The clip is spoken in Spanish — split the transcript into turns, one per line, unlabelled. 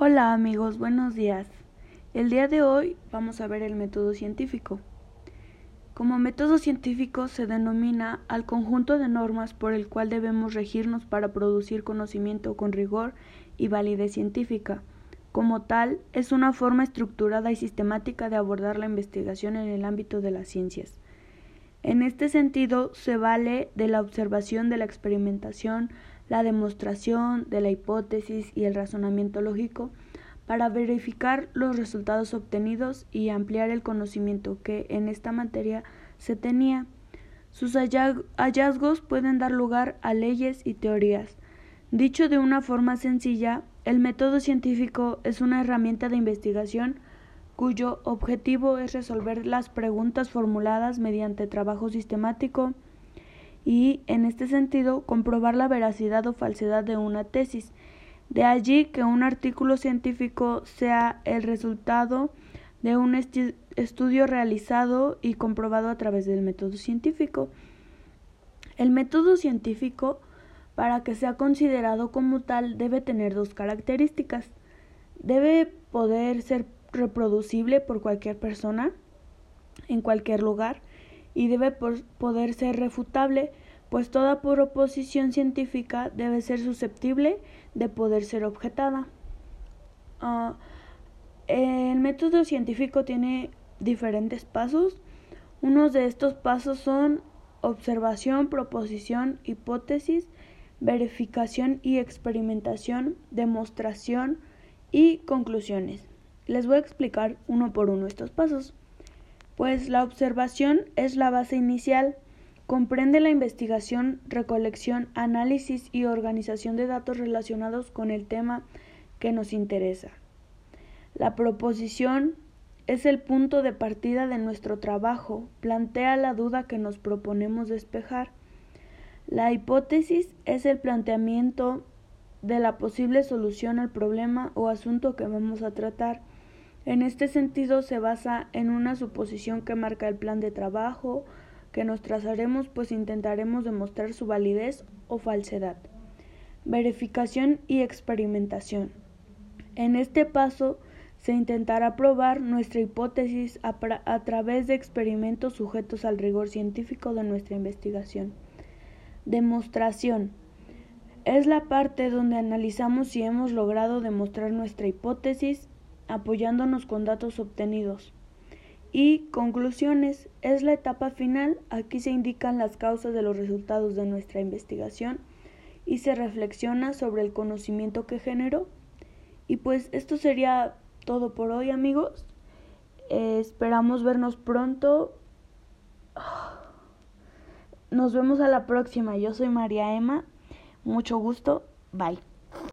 Hola amigos, buenos días. El día de hoy vamos a ver el método científico. Como método científico se denomina al conjunto de normas por el cual debemos regirnos para producir conocimiento con rigor y validez científica. Como tal, es una forma estructurada y sistemática de abordar la investigación en el ámbito de las ciencias. En este sentido, se vale de la observación de la experimentación, la demostración de la hipótesis y el razonamiento lógico para verificar los resultados obtenidos y ampliar el conocimiento que en esta materia se tenía. Sus hallazgos pueden dar lugar a leyes y teorías. Dicho de una forma sencilla, el método científico es una herramienta de investigación cuyo objetivo es resolver las preguntas formuladas mediante trabajo sistemático, y, en este sentido, comprobar la veracidad o falsedad de una tesis. De allí que un artículo científico sea el resultado de un estudio realizado y comprobado a través del método científico. El método científico, para que sea considerado como tal, debe tener dos características. Debe poder ser reproducible por cualquier persona, en cualquier lugar, y debe poder ser refutable, pues toda proposición científica debe ser susceptible de poder ser objetada. Ah, el método científico tiene diferentes pasos. Unos de estos pasos son observación, proposición, hipótesis, verificación y experimentación, demostración y conclusiones. Les voy a explicar uno por uno estos pasos pues la observación es la base inicial, comprende la investigación, recolección, análisis y organización de datos relacionados con el tema que nos interesa. La proposición es el punto de partida de nuestro trabajo, plantea la duda que nos proponemos despejar. La hipótesis es el planteamiento de la posible solución al problema o asunto que vamos a tratar. En este sentido se basa en una suposición que marca el plan de trabajo que nos trazaremos pues intentaremos demostrar su validez o falsedad. Verificación y experimentación. En este paso se intentará probar nuestra hipótesis a, través de experimentos sujetos al rigor científico de nuestra investigación. Demostración. Es la parte donde analizamos si hemos logrado demostrar nuestra hipótesis apoyándonos con datos obtenidos. Y conclusiones es la etapa final. Aquí se indican las causas de los resultados de nuestra investigación y se reflexiona sobre el conocimiento que generó. Y pues esto sería todo por hoy amigos. Eh, esperamos vernos pronto. Nos vemos a la próxima. Yo soy María Emma. Mucho gusto. Bye.